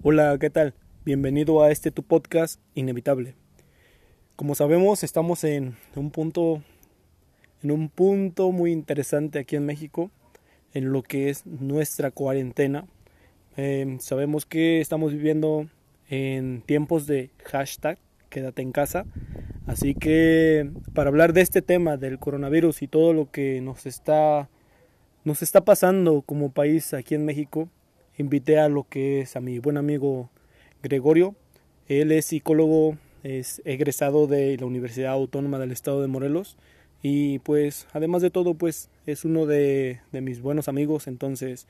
Hola, ¿qué tal? Bienvenido a este tu podcast Inevitable. Como sabemos, estamos en un punto en un punto muy interesante aquí en México en lo que es nuestra cuarentena. Em, sabemos que estamos viviendo en tiempos de hashtag quédate en casa. Así que para hablar de este tema del coronavirus y todo lo que nos está nos está pasando como país aquí en México, invité a lo que es a mi buen amigo Gregorio. Él es psicólogo, es egresado de la Universidad Autónoma del Estado de Morelos y pues además de todo pues es uno de, mis buenos amigos. Entonces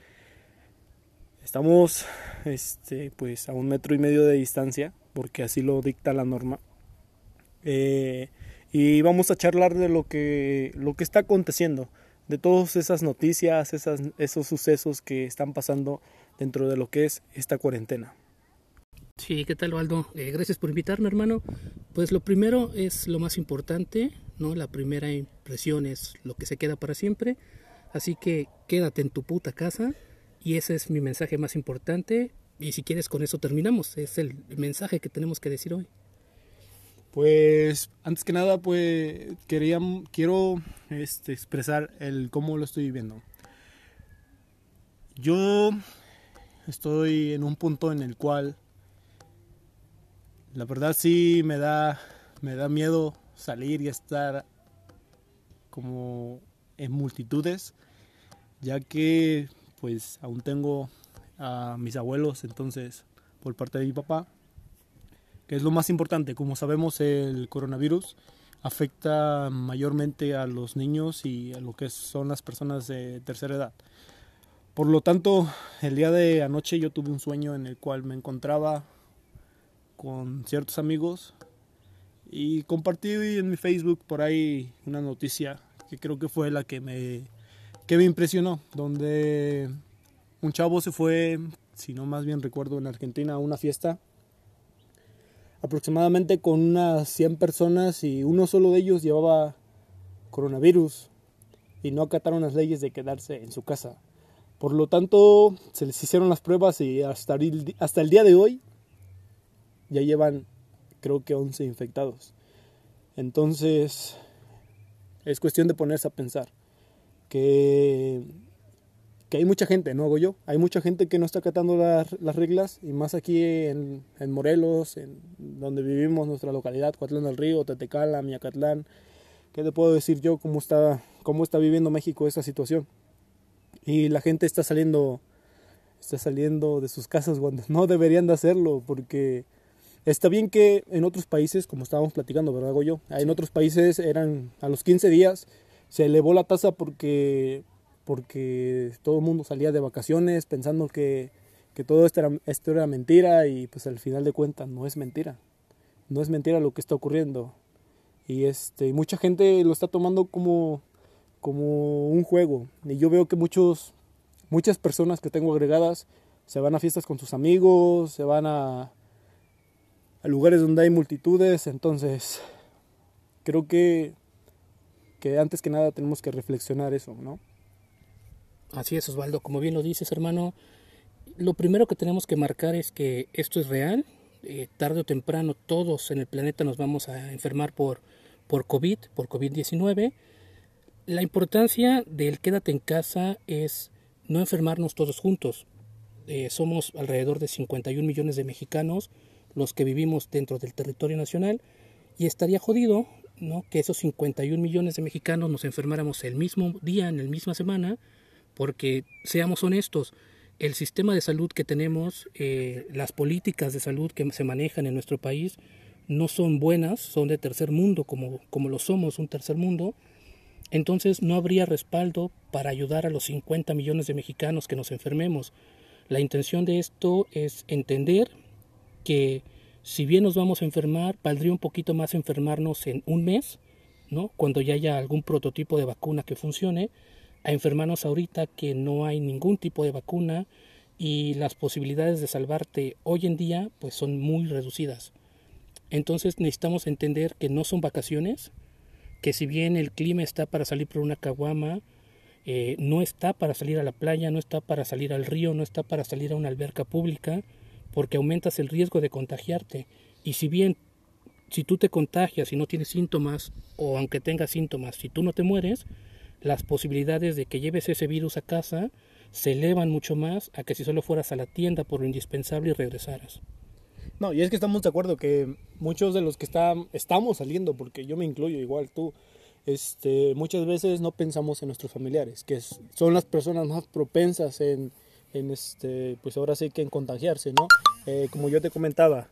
estamos este pues a un metro y medio de distancia porque así lo dicta la norma. Eh, y vamos a charlar de lo que lo que está aconteciendo de todas esas noticias esas, esos sucesos que están pasando dentro de lo que es esta cuarentena Sí, ¿qué tal, Waldo? Eh, gracias por invitarme, hermano. Pues lo primero es lo más importante, ¿no? La primera impresión es lo que se queda para siempre. Así que quédate en tu puta casa. Y ese es mi mensaje más importante. Y si quieres, con eso terminamos. Es el mensaje que tenemos que decir hoy. Pues antes que nada, pues quería, quiero este, expresar el cómo lo estoy viviendo. Yo estoy en un punto en el cual la verdad sí me da, me da miedo salir y estar como en multitudes, ya que pues aún tengo a mis abuelos, entonces por parte de mi papá, que es lo más importante, como sabemos el coronavirus afecta mayormente a los niños y a lo que son las personas de tercera edad. Por lo tanto, el día de anoche yo tuve un sueño en el cual me encontraba con ciertos amigos y compartí en mi Facebook por ahí una noticia que creo que fue la que me, que me impresionó, donde un chavo se fue, si no más bien recuerdo, en Argentina a una fiesta, aproximadamente con unas 100 personas y uno solo de ellos llevaba coronavirus y no acataron las leyes de quedarse en su casa. Por lo tanto, se les hicieron las pruebas y hasta hasta el día de hoy ya llevan creo que 11 infectados. Entonces, es cuestión de ponerse a pensar que, que hay mucha gente, no hago yo, hay mucha gente que no está acatando las, reglas y más aquí en, en, Morelos, en donde vivimos, nuestra localidad, Coatlán del Río, Tetecala, Miacatlán. ¿Qué te puedo decir yo cómo está, cómo está viviendo México esta situación? Y la gente está saliendo, está saliendo de sus casas cuando no deberían de hacerlo porque Está bien que en otros países, como estábamos platicando, ¿verdad, Goyo? En otros países eran a los 15 días, se elevó la tasa porque, porque todo el mundo salía de vacaciones pensando que, que todo esto era, esto era mentira y pues al final de cuentas no es mentira. No es mentira lo que está ocurriendo. Y este, mucha gente lo está tomando como, como un juego. Y yo veo que muchos, muchas personas que tengo agregadas se van a fiestas con sus amigos, se van a, a lugares donde hay multitudes, entonces creo que, que antes que nada tenemos que reflexionar eso, ¿no? Así es, Osvaldo, como bien lo dices, hermano, lo primero que tenemos que marcar es que esto es real, eh, tarde o temprano todos en el planeta nos vamos a enfermar por, por COVID, por COVID-19. La importancia del quédate en casa es no enfermarnos todos juntos. Eh, somos alrededor de 51 millones de mexicanos, los que vivimos dentro del territorio nacional y estaría jodido ¿no? que esos 51 millones de mexicanos nos enfermáramos el mismo día, en la misma semana, porque seamos honestos, el sistema de salud que tenemos, eh, las políticas de salud que se manejan en nuestro país no son buenas, son de tercer mundo, como, como lo somos, un tercer mundo, entonces no habría respaldo para ayudar a los 50 millones de mexicanos que nos enfermemos. La intención de esto es entender que si bien nos vamos a enfermar, valdría un poquito más enfermarnos en un mes, ¿no? Cuando ya haya algún prototipo de vacuna que funcione, a enfermarnos ahorita que no hay ningún tipo de vacuna y las posibilidades de salvarte hoy en día pues son muy reducidas. Entonces necesitamos entender que no son vacaciones, que si bien el clima está para salir por una caguama, eh, no está para salir a la playa, no está para salir al río, no está para salir a una alberca pública, porque aumentas el riesgo de contagiarte. Y si bien, si tú te contagias y no tienes síntomas, o aunque tengas síntomas, si tú no te mueres, las posibilidades de que lleves ese virus a casa se elevan mucho más a que si solo fueras a la tienda por lo indispensable y regresaras. No, y es que estamos de acuerdo que muchos de los que estamos saliendo, porque yo me incluyo igual tú, este, muchas veces no pensamos en nuestros familiares, que son las personas más propensas en, en, este, pues ahora sí que en contagiarse, ¿no? Eh, como yo te comentaba,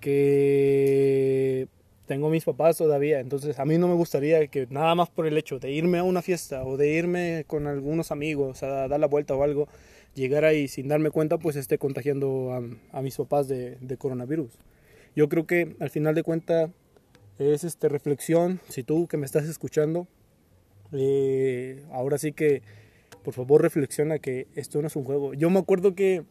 que tengo mis papás todavía, entonces a mí no me gustaría que nada más por el hecho de irme a una fiesta o de irme con algunos amigos a dar la vuelta o algo, llegar ahí sin darme cuenta, pues esté contagiando a, mis papás de, coronavirus. Yo creo que al final de cuentas es este, reflexión, si tú que me estás escuchando, eh, ahora sí que por favor reflexiona que esto no es un juego. Yo me acuerdo que,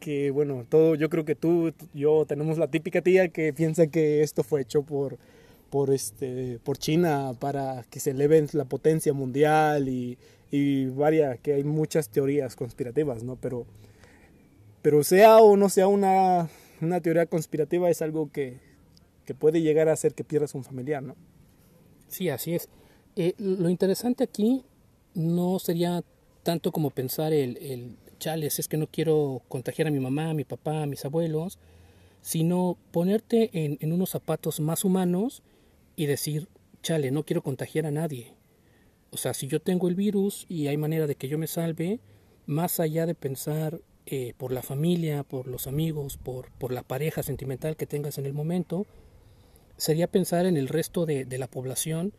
que bueno, todo, yo creo que tú, yo tenemos la típica tía que piensa que esto fue hecho por, por, este, por China para que se eleve la potencia mundial y, y varia, que hay muchas teorías conspirativas, ¿no? Pero, pero sea o no sea una, una teoría conspirativa, es algo que, que puede llegar a hacer que pierdas un familiar, ¿no? Sí, así es. Eh, lo interesante aquí no sería tanto como pensar el, chales, es que no quiero contagiar a mi mamá, a mi papá, a mis abuelos, sino ponerte en, unos zapatos más humanos y decir, chale, no quiero contagiar a nadie. O sea, si yo tengo el virus y hay manera de que yo me salve, más allá de pensar eh, por la familia, por los amigos, por la pareja sentimental que tengas en el momento, sería pensar en el resto de, la población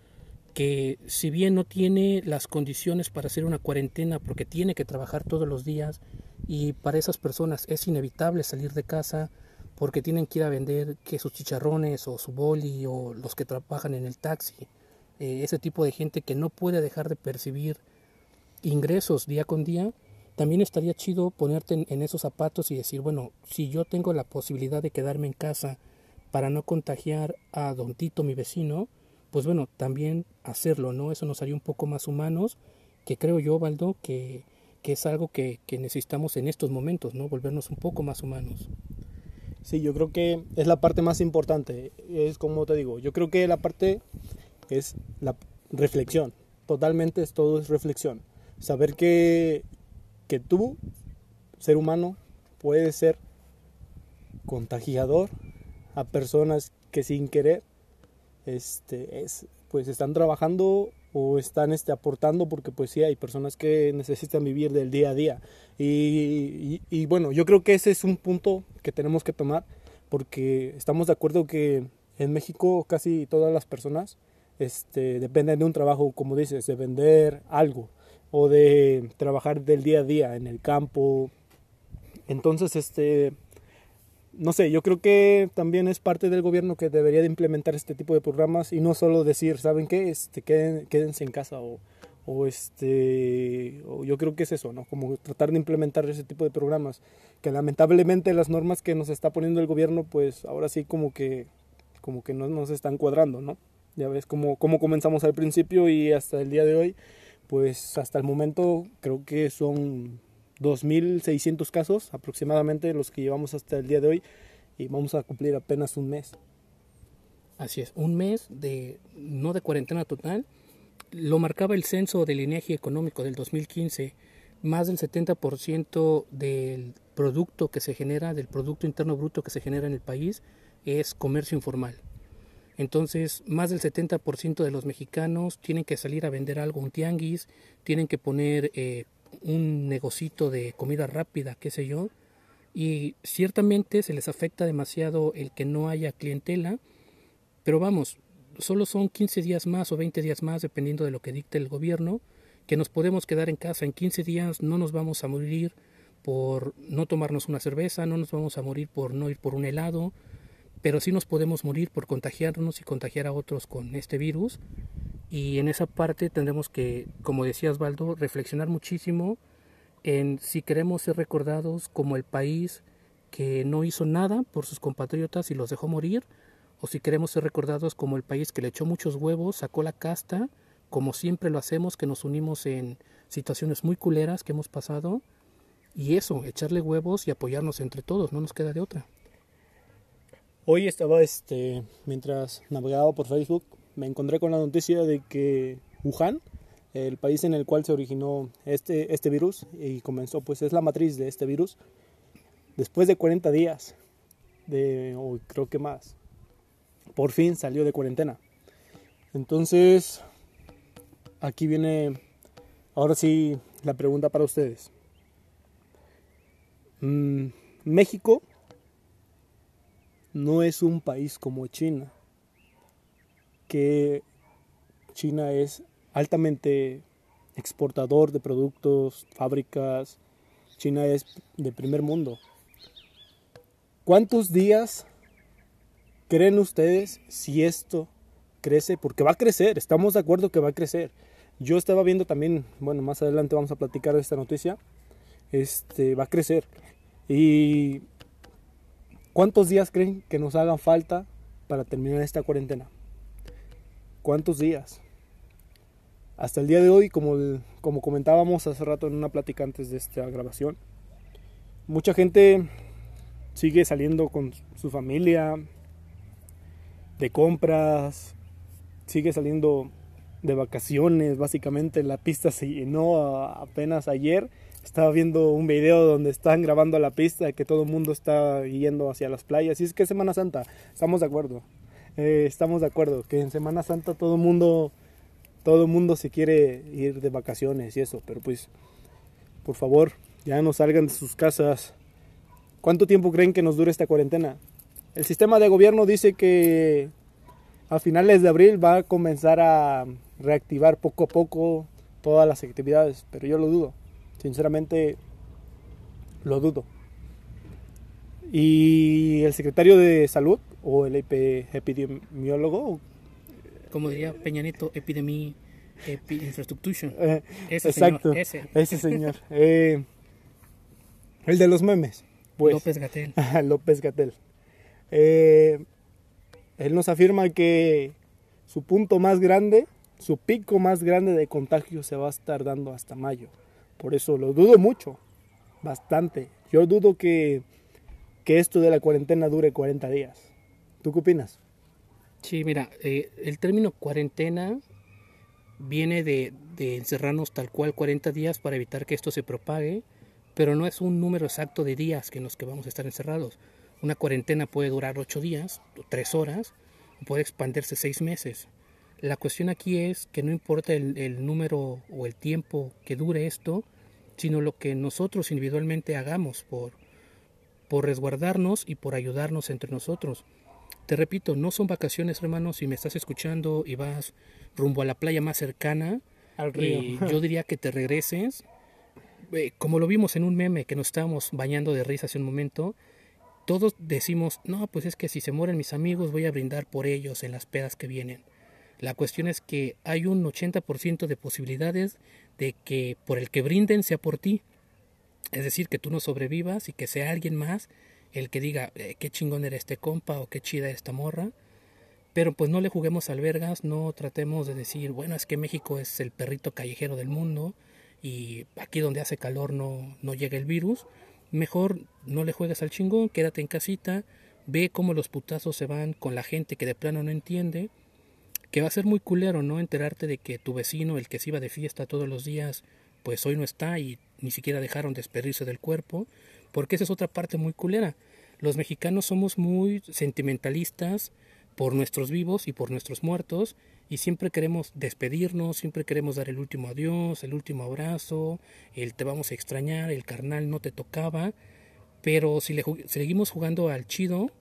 que si bien no tiene las condiciones para hacer una cuarentena porque tiene que trabajar todos los días y para esas personas es inevitable salir de casa porque tienen que ir a vender que sus chicharrones o su boli o los que trabajan en el taxi, eh, ese tipo de gente que no puede dejar de percibir ingresos día con día, también estaría chido ponerte en esos zapatos y decir, bueno, si yo tengo la posibilidad de quedarme en casa, para no contagiar a Don Tito, mi vecino, pues bueno, también hacerlo, ¿no? Eso nos haría un poco más humanos, que creo yo, Baldo, que, que es algo que, que, necesitamos en estos momentos, ¿no? Volvernos un poco más humanos. Sí, yo creo que es la parte más importante. Es como te digo, yo creo que la parte es la reflexión. Totalmente es todo es reflexión. Saber que, que tú, ser humano, puedes ser contagiador a personas que sin querer este, es, pues están trabajando o están este, aportando porque pues sí hay personas que necesitan vivir del día a día. Y, y, bueno yo creo que ese es un punto que tenemos que tomar porque estamos de acuerdo que en México casi todas las personas este, dependen de un trabajo como dices de vender algo o de trabajar del día a día en el campo. Entonces este no sé, yo creo que también es parte del gobierno que debería de implementar este tipo de programas y no solo decir, ¿saben qué? Este, queden, quédense en casa o, o este, o yo creo que es eso, ¿no? Como tratar de implementar ese tipo de programas, que lamentablemente las normas que nos está poniendo el gobierno, pues ahora sí como que, como que no nos están cuadrando, ¿no? Ya ves cómo, cómo comenzamos al principio y hasta el día de hoy, pues hasta el momento creo que son 2.600 casos aproximadamente los que llevamos hasta el día de hoy y vamos a cumplir apenas un mes. Así es, un mes de no de cuarentena total. Lo marcaba el censo del INEGI económico del 2015. Más del 70% del producto que se genera, del Producto Interno Bruto que se genera en el país, es comercio informal. Entonces, más del 70% de los mexicanos tienen que salir a vender algo, un tianguis, tienen que poner eh, un negocito de comida rápida, qué sé yo, y ciertamente se les afecta demasiado el que no haya clientela, pero vamos, solo son 15 días más o 20 días más, dependiendo de lo que dicte el gobierno, que nos podemos quedar en casa. En 15 días no nos vamos a morir por no tomarnos una cerveza, no nos vamos a morir por no ir por un helado, pero sí nos podemos morir por contagiarnos y contagiar a otros con este virus. Y en esa parte tendremos que, como decía Osvaldo, reflexionar muchísimo en si queremos ser recordados como el país que no hizo nada por sus compatriotas y los dejó morir, o si queremos ser recordados como el país que le echó muchos huevos, sacó la casta, como siempre lo hacemos, que nos unimos en situaciones muy culeras que hemos pasado, Y eso, echarle huevos y apoyarnos entre todos, no nos queda de otra. Hoy estaba, este, mientras navegaba por Facebook, me encontré con la noticia de que Wuhan, el país en el cual se originó este, este virus y comenzó, pues es la matriz de este virus, después de 40 días, de, o creo que más, por fin salió de cuarentena. Entonces, aquí viene, ahora sí, la pregunta para ustedes. Mm, México no es un país como China, que China es altamente exportador de productos, fábricas, China es de primer mundo. ¿Cuántos días creen ustedes si esto crece? Porque va a crecer, estamos de acuerdo que va a crecer. Yo estaba viendo también, bueno, más adelante vamos a platicar de esta noticia, este, va a crecer. Y ¿Cuántos días creen que nos hagan falta para terminar esta cuarentena? ¿Cuántos días? Hasta el día de hoy, como, como comentábamos hace rato en una plática antes de esta grabación, mucha gente sigue saliendo con su familia, de compras, sigue saliendo de vacaciones, básicamente la pista se llenó apenas ayer estaba viendo un video donde están grabando la pista, que todo el mundo está yendo hacia las playas. Y es que es Semana Santa, estamos de acuerdo. Eh, estamos de acuerdo que en Semana Santa todo mundo, todo mundo se quiere ir de vacaciones y eso. Pero pues, por favor, ya no salgan de sus casas. ¿Cuánto tiempo creen que nos dure esta cuarentena? El sistema de gobierno dice que a finales de abril va a comenzar a reactivar poco a poco todas las actividades, pero yo lo dudo. Sinceramente, lo dudo. Y el secretario de salud o el epidemiólogo. Como diría Peñanito, epidemia, infrastructure. Eh, exacto, ese. señor. Eh, el de los memes. Pues, López Gatel. López Gatel. Eh, él nos afirma que su punto más grande, su pico más grande de contagio se va a estar dando hasta mayo. Por eso lo dudo mucho, bastante. Yo dudo que, esto de la cuarentena dure 40 días. ¿Tú qué opinas? Sí, mira, eh, el término cuarentena viene de, de, encerrarnos tal cual 40 días para evitar que esto se propague, pero no es un número exacto de días en los que vamos a estar encerrados. Una cuarentena puede durar 8 días, 3 horas, puede expandirse 6 meses. La cuestión aquí es que no importa el, número o el tiempo que dure esto, sino lo que nosotros individualmente hagamos por, por resguardarnos y por ayudarnos entre nosotros. Te repito, no son vacaciones, hermanos, si me estás escuchando y vas rumbo a la playa más cercana, al río. yo diría que te regreses. Eh, como lo vimos en un meme que nos estábamos bañando de risa hace un momento, todos decimos, no, pues es que si se mueren mis amigos voy a brindar por ellos en las pedas que vienen. La cuestión es que hay un 80% de posibilidades de que por el que brinden sea por ti. Es decir, que tú no sobrevivas y que sea alguien más el que diga eh, qué chingón era este compa o qué chida esta morra. Pero pues no le juguemos albergas, no tratemos de decir, bueno, es que México es el perrito callejero del mundo y aquí donde hace calor no, no llega el virus. Mejor no le juegues al chingón, quédate en casita, ve cómo los putazos se van con la gente que de plano no entiende que va a ser muy culero, ¿no? Enterarte de que tu vecino, el que se iba de fiesta todos los días, pues hoy no está y ni siquiera dejaron despedirse del cuerpo, porque esa es otra parte muy culera. Los mexicanos somos muy sentimentalistas por nuestros vivos y por nuestros muertos y siempre queremos despedirnos, siempre queremos dar el último adiós, el último abrazo, el te vamos a extrañar, el carnal no te tocaba, pero si le seguimos jugando al chido,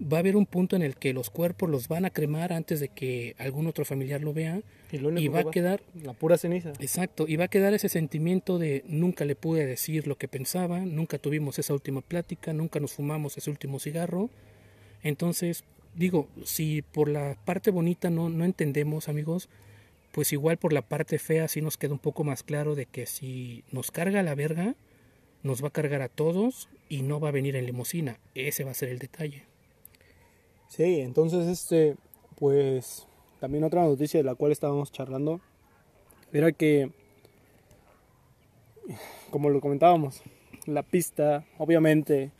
va a haber un punto en el que los cuerpos los van a cremar antes de que algún otro familiar lo vea y, va a quedar la pura ceniza. Exacto, y va a quedar ese sentimiento de nunca le pude decir lo que pensaba, nunca tuvimos esa última plática, nunca nos fumamos ese último cigarro. Entonces, digo, si por la parte bonita no, no entendemos, amigos, pues igual por la parte fea sí nos queda un poco más claro de que si nos carga la verga, nos va a cargar a todos y no va a venir en limusina. Ese va a ser el detalle. Sí, entonces este, pues también otra noticia de la cual estábamos charlando era que, como lo comentábamos, la pista, obviamente,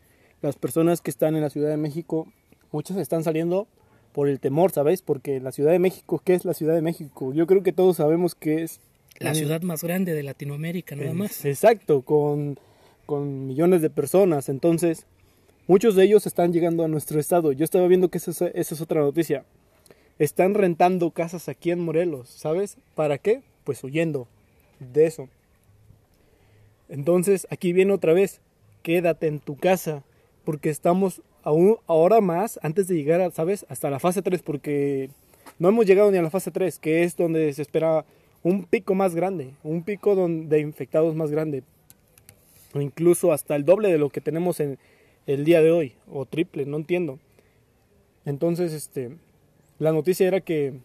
las personas que están en la Ciudad de México, muchas están saliendo por el temor, ¿sabes? Porque la Ciudad de México, ¿qué es la Ciudad de México? Yo creo que todos sabemos que es... La ciudad más grande de Latinoamérica, nada más. Exacto, con, con millones de personas. Entonces, muchos de ellos están llegando a nuestro estado. Yo estaba viendo que esa es, otra noticia. Están rentando casas aquí en Morelos, ¿sabes? ¿Para qué? Pues huyendo de eso. Entonces, aquí viene otra vez, quédate en tu casa, porque estamos aún ahora más antes de llegar, ¿sabes? Hasta la fase 3, porque no hemos llegado ni a la fase 3, que es donde se espera un pico más grande, un pico de infectados más grande, o incluso hasta el doble de lo que tenemos en el día de hoy, o triple, no entiendo. Entonces, este, la noticia era que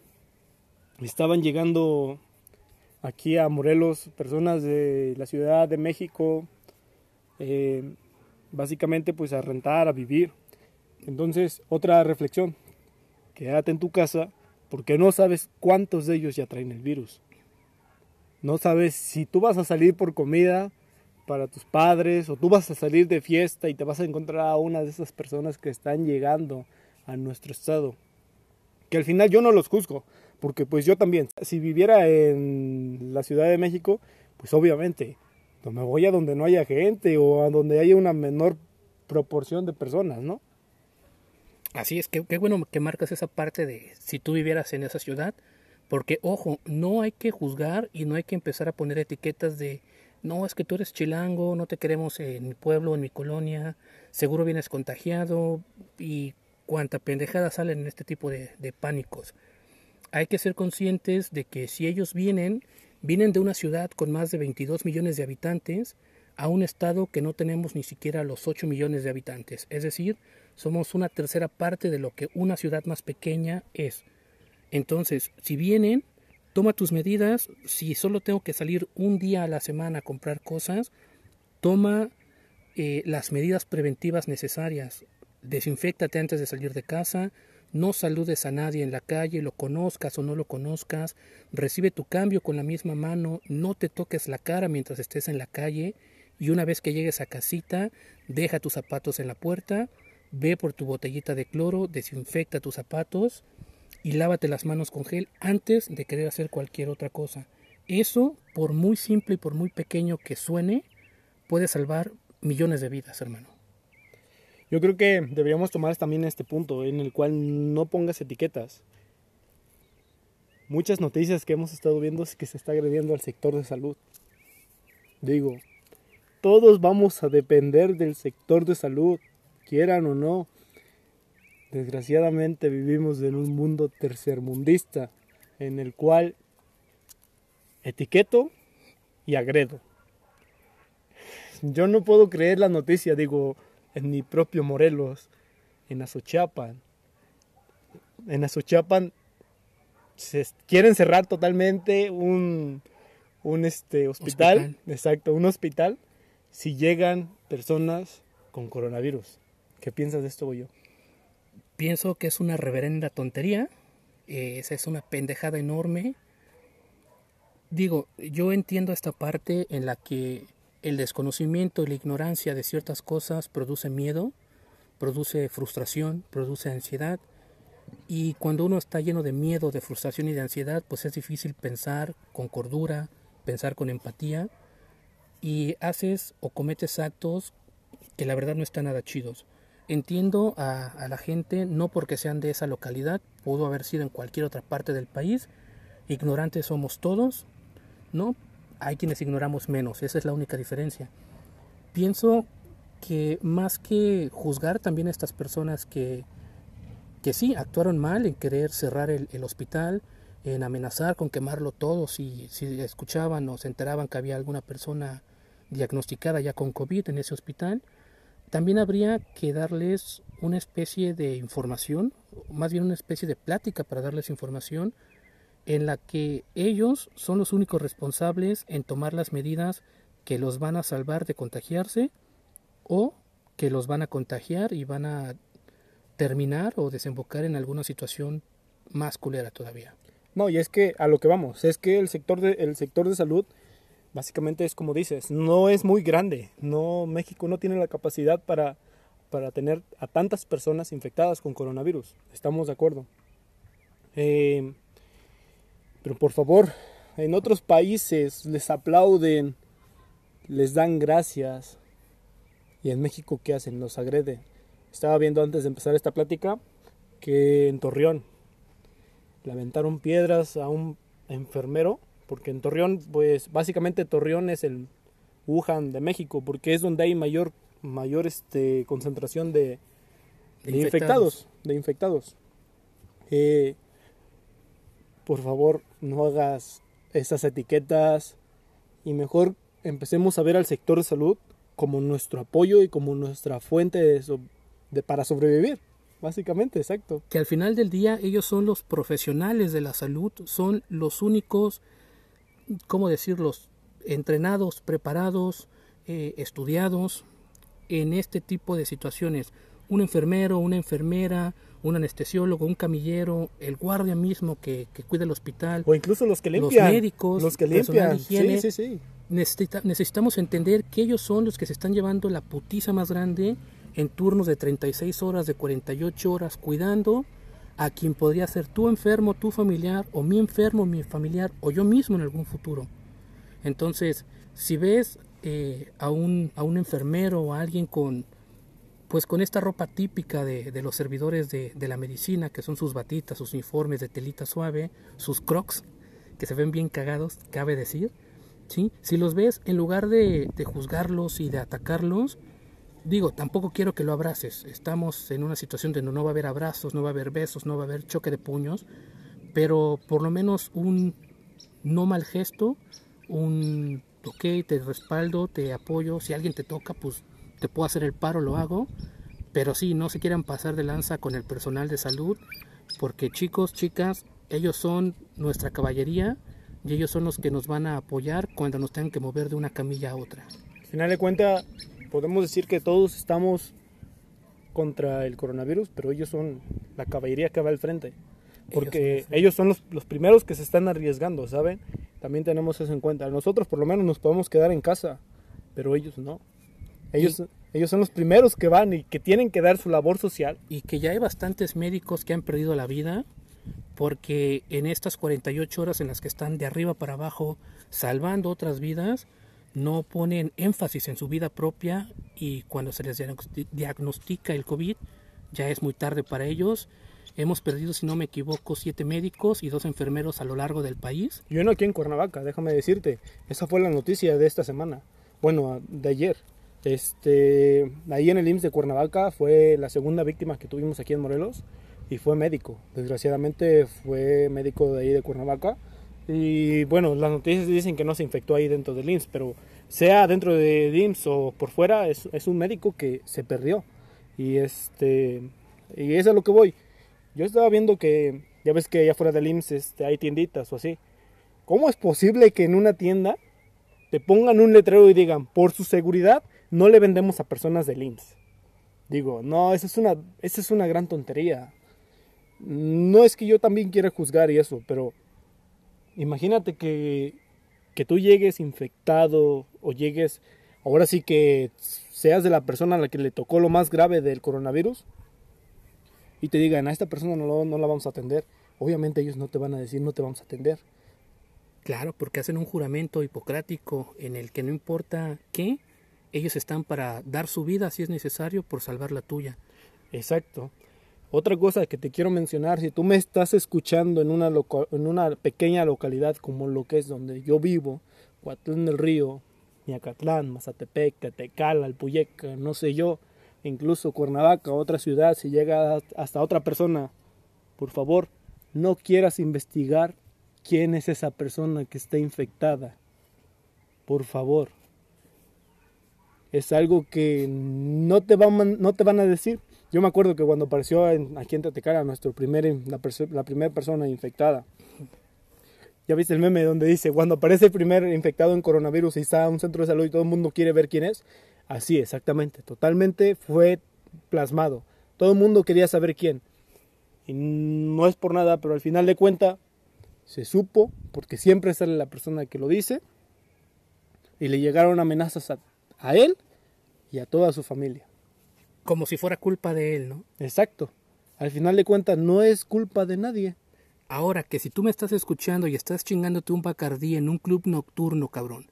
estaban llegando aquí a Morelos personas de la Ciudad de México, eh, básicamente pues a rentar, a vivir. Entonces, otra reflexión, quédate en tu casa porque no sabes cuántos de ellos ya traen el virus. No sabes si tú vas a salir por comida para tus padres o tú vas a salir de fiesta y te vas a encontrar a una de esas personas que están llegando a nuestro estado. Que al final yo no los juzgo, porque pues yo también, si viviera en la Ciudad de México, pues obviamente me voy a donde no haya gente o a donde haya una menor proporción de personas, ¿no? Así es, qué, qué bueno que marcas esa parte de si tú vivieras en esa ciudad, porque ojo, no hay que juzgar y no hay que empezar a poner etiquetas de no, es que tú eres chilango, no te queremos en mi pueblo, en mi colonia, seguro vienes contagiado y cuánta pendejada salen en este tipo de, pánicos hay que ser conscientes de que si ellos vienen, vienen de una ciudad con más de 22 millones de habitantes a un estado que no tenemos ni siquiera los 8 millones de habitantes. Es decir, somos una tercera parte de lo que una ciudad más pequeña es. Entonces, si vienen, toma tus medidas. Si solo tengo que salir un día a la semana a comprar cosas, toma eh, las medidas preventivas necesarias. Desinfectate antes de salir de casa, no saludes a nadie en la calle, lo conozcas o no lo conozcas, recibe tu cambio con la misma mano, no te toques la cara mientras estés en la calle y una vez que llegues a casita, deja tus zapatos en la puerta, ve por tu botellita de cloro, desinfecta tus zapatos y lávate las manos con gel antes de querer hacer cualquier otra cosa. Eso, por muy simple y por muy pequeño que suene, puede salvar millones de vidas, hermano. Yo creo que deberíamos tomar también este punto en el cual no pongas etiquetas. Muchas noticias que hemos estado viendo es que se está agrediendo al sector de salud. Digo, todos vamos a depender del sector de salud, quieran o no. Desgraciadamente vivimos en un mundo tercermundista en el cual etiqueto y agredo. Yo no puedo creer la noticia, digo, en mi propio Morelos, en Azochapan. En Azochapan se quieren cerrar totalmente un, un este, hospital, exacto, un hospital, si llegan personas con coronavirus. ¿Qué piensas de esto, yo? Pienso que es una reverenda tontería, eh, esa es una pendejada enorme. Digo, yo entiendo esta parte en la que el desconocimiento y la ignorancia de ciertas cosas produce miedo, produce frustración, produce ansiedad. Y cuando uno está lleno de miedo, de frustración y de ansiedad, pues es difícil pensar con cordura, pensar con empatía. Y haces o cometes actos que la verdad no están nada chidos. Entiendo a, a la gente, no porque sean de esa localidad, pudo haber sido en cualquier otra parte del país. Ignorantes somos todos, ¿no? hay quienes ignoramos menos, esa es la única diferencia. Pienso que más que juzgar también a estas personas que, que sí actuaron mal en querer cerrar el, hospital, en amenazar con quemarlo todo si, si escuchaban o se enteraban que había alguna persona diagnosticada ya con COVID en ese hospital, también habría que darles una especie de información, más bien una especie de plática para darles información en la que ellos son los únicos responsables en tomar las medidas que los van a salvar de contagiarse o que los van a contagiar y van a terminar o desembocar en alguna situación más culera todavía. No, y es que a lo que vamos, es que el sector de, el sector de salud básicamente es como dices, no es muy grande. No, México no tiene la capacidad para, para tener a tantas personas infectadas con coronavirus. Estamos de acuerdo. Eh, pero por favor, en otros países les aplauden, les dan gracias. Y en México, ¿qué hacen? Los agreden. Estaba viendo antes de empezar esta plática que en Torreón le aventaron piedras a un enfermero, porque en Torreón, pues básicamente Torreón es el Wuhan de México, porque es donde hay mayor, mayor este, concentración de, de, infectados. de infectados. Eh, por favor, no hagas esas etiquetas y mejor empecemos a ver al sector de salud como nuestro apoyo y como nuestra fuente de, para sobrevivir. Básicamente, exacto. Que al final del día ellos son los profesionales de la salud, son los únicos, ¿cómo decirlos? Entrenados, preparados, eh, estudiados en este tipo de situaciones. Un enfermero, una enfermera, un anestesiólogo, un camillero, el guardia mismo que, cuida el hospital. O incluso los que limpian. Los médicos, los que limpian. sí, sí, sí. necesitamos entender que ellos son los que se están llevando la putiza más grande en turnos de 36 horas, de 48 horas, cuidando a quien podría ser tu enfermo, tu familiar, o mi enfermo, mi familiar, o yo mismo en algún futuro. Entonces, si ves eh, a, un, a un enfermero o a alguien con, pues con esta ropa típica de, de los servidores de, de, la medicina, que son sus batitas, sus uniformes de telita suave, sus crocs, que se ven bien cagados, cabe decir, ¿sí? Si los ves, en lugar de, de juzgarlos y de atacarlos, digo, tampoco quiero que lo abraces. Estamos en una situación donde no va a haber abrazos, no va a haber besos, no va a haber choque de puños, pero por lo menos un no mal gesto, un ok, te respaldo, te apoyo, si alguien te toca, pues te puedo hacer el paro, lo hago, pero sí, no se quieran pasar de lanza con el personal de salud, porque chicos, chicas, ellos son nuestra caballería y ellos son los que nos van a apoyar cuando nos tengan que mover de una camilla a otra. Al final de cuentas, podemos decir que todos estamos contra el coronavirus, pero ellos son la caballería que va al frente. Porque ellos son, los, los, primeros que se están arriesgando, ¿saben? También tenemos eso en cuenta. Nosotros por lo menos nos podemos quedar en casa, pero ellos no. Ellos, ellos son los primeros que van y que tienen que dar su labor social. Y que ya hay bastantes médicos que han perdido la vida porque en estas 48 horas en las que están de arriba para abajo salvando otras vidas, no ponen énfasis en su vida propia y cuando se les diagnostica el COVID ya es muy tarde para ellos. Hemos perdido, si no me equivoco, siete médicos y dos enfermeros a lo largo del país. Yo no aquí en Cuernavaca, déjame decirte. Esa fue la noticia de esta semana. Bueno, de ayer. Este, ahí en el IMSS de Cuernavaca fue la segunda víctima que tuvimos aquí en Morelos y fue médico. Desgraciadamente fue médico de ahí de Cuernavaca y bueno, las noticias dicen que no se infectó ahí dentro del IMSS, pero sea dentro de IMSS o por fuera, es, es, un médico que se perdió. Y este y es a lo que voy. Yo estaba viendo que, ya ves que allá fuera del IMSS este, hay tienditas o así. ¿Cómo es posible que en una tienda te pongan un letrero y digan, por su seguridad, no le vendemos a personas del IMSS? Digo, no, esa es una, esa es una gran tontería. No es que yo también quiera juzgar y eso, pero Imagínate que, que tú llegues infectado o llegues, ahora sí que seas de la persona a la que le tocó lo más grave del coronavirus y te digan, a esta persona no, no la vamos a atender. Obviamente ellos no te van a decir, no te vamos a atender. Claro, porque hacen un juramento hipocrático en el que no importa qué, ellos están para dar su vida si es necesario por salvar la tuya. Exacto. Otra cosa que te quiero mencionar, si tú me estás escuchando en una, en una pequeña localidad como lo que es donde yo vivo, Huatlán del Río, Miacatlán, Mazatepec, Tetecala, Alpuyeca, no sé yo, incluso Cuernavaca, otra ciudad, si llega hasta otra persona, por favor, no quieras investigar quién es esa persona que está infectada. Por favor. Es algo que no te, no te van a decir yo me acuerdo que cuando apareció aquí en Tatecara nuestro primer, la, primera persona infectada, ya viste el meme donde dice, cuando aparece el primer infectado en coronavirus y está en un centro de salud y todo el mundo quiere ver quién es, así exactamente, totalmente fue plasmado. Todo el mundo quería saber quién. Y no es por nada, pero al final de cuenta se supo, porque siempre sale la persona que lo dice, Y le llegaron amenazas a él y a toda su familia. Como si fuera culpa de él, ¿no? Exacto. Al final de cuentas no es culpa de nadie. Ahora que si tú me estás escuchando y estás chingándote un bacardí en un club nocturno, cabrón,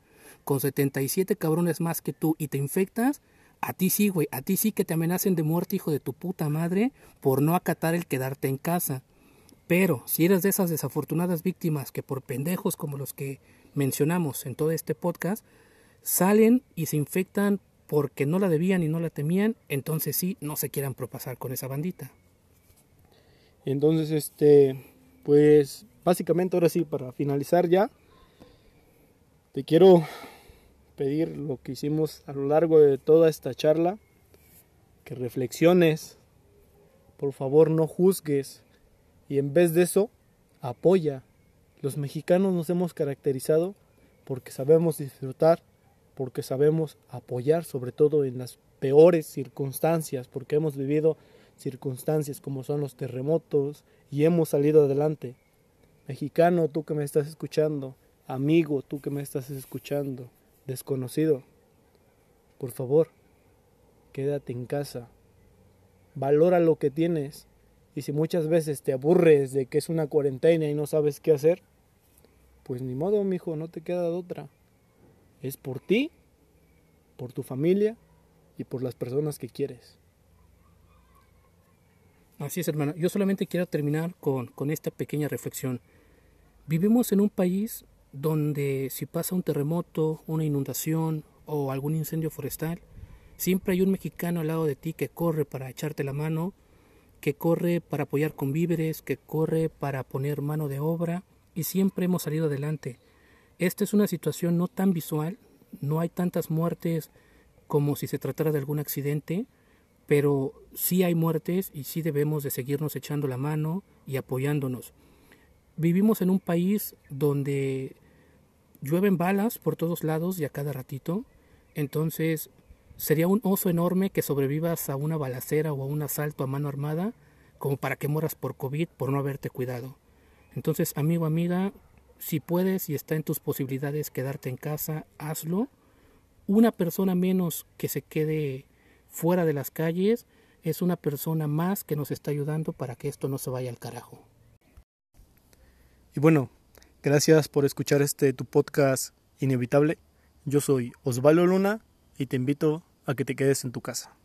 con 77 cabrones más que tú y te infectas, a ti sí, güey, a ti sí que te amenacen de muerte, hijo de tu puta madre, por no acatar el quedarte en casa. Pero si eres de esas desafortunadas víctimas que por pendejos como los que mencionamos en todo este podcast, salen y se infectan porque no la debían y no la temían, entonces sí, no se quieran propasar con esa bandita. Entonces, este, pues básicamente ahora sí, para finalizar ya, te quiero pedir lo que hicimos a lo largo de toda esta charla, que reflexiones, por favor no juzgues y en vez de eso, apoya. Los mexicanos nos hemos caracterizado porque sabemos disfrutar, porque sabemos apoyar, sobre todo en las peores circunstancias, porque hemos vivido circunstancias como son los terremotos, y hemos salido adelante. Mexicano, tú que me estás escuchando, amigo, tú que me estás escuchando, desconocido, por favor, quédate en casa. Valora lo que tienes. Y si muchas veces te aburres de que es una cuarentena y no sabes qué hacer, pues ni modo, mijo, no te queda de otra. Es por ti, por tu familia y por las personas que quieres. Así es, hermano. Yo solamente quiero terminar con, con esta pequeña reflexión. Vivimos en un país donde si pasa un terremoto, una inundación o algún incendio forestal, siempre hay un mexicano al lado de ti que corre para echarte la mano, que corre para apoyar con víveres, que corre para poner mano de obra y siempre hemos salido adelante. Esta es una situación no tan visual, no hay tantas muertes como si se tratara de algún accidente, pero sí hay muertes y sí debemos de seguirnos echando la mano y apoyándonos. Vivimos en un país donde llueven balas por todos lados y a cada ratito, entonces sería un oso enorme que sobrevivas a una balacera o a un asalto a mano armada como para que moras por COVID por no haberte cuidado. Entonces, amigo, amiga, si puedes y está en tus posibilidades quedarte en casa, hazlo. Una persona menos que se quede fuera de las calles, es una persona más que nos está ayudando para que esto no se vaya al carajo. Y bueno, gracias por escuchar este tu podcast inevitable. Yo soy Osvaldo Luna y te invito a que te quedes en tu casa.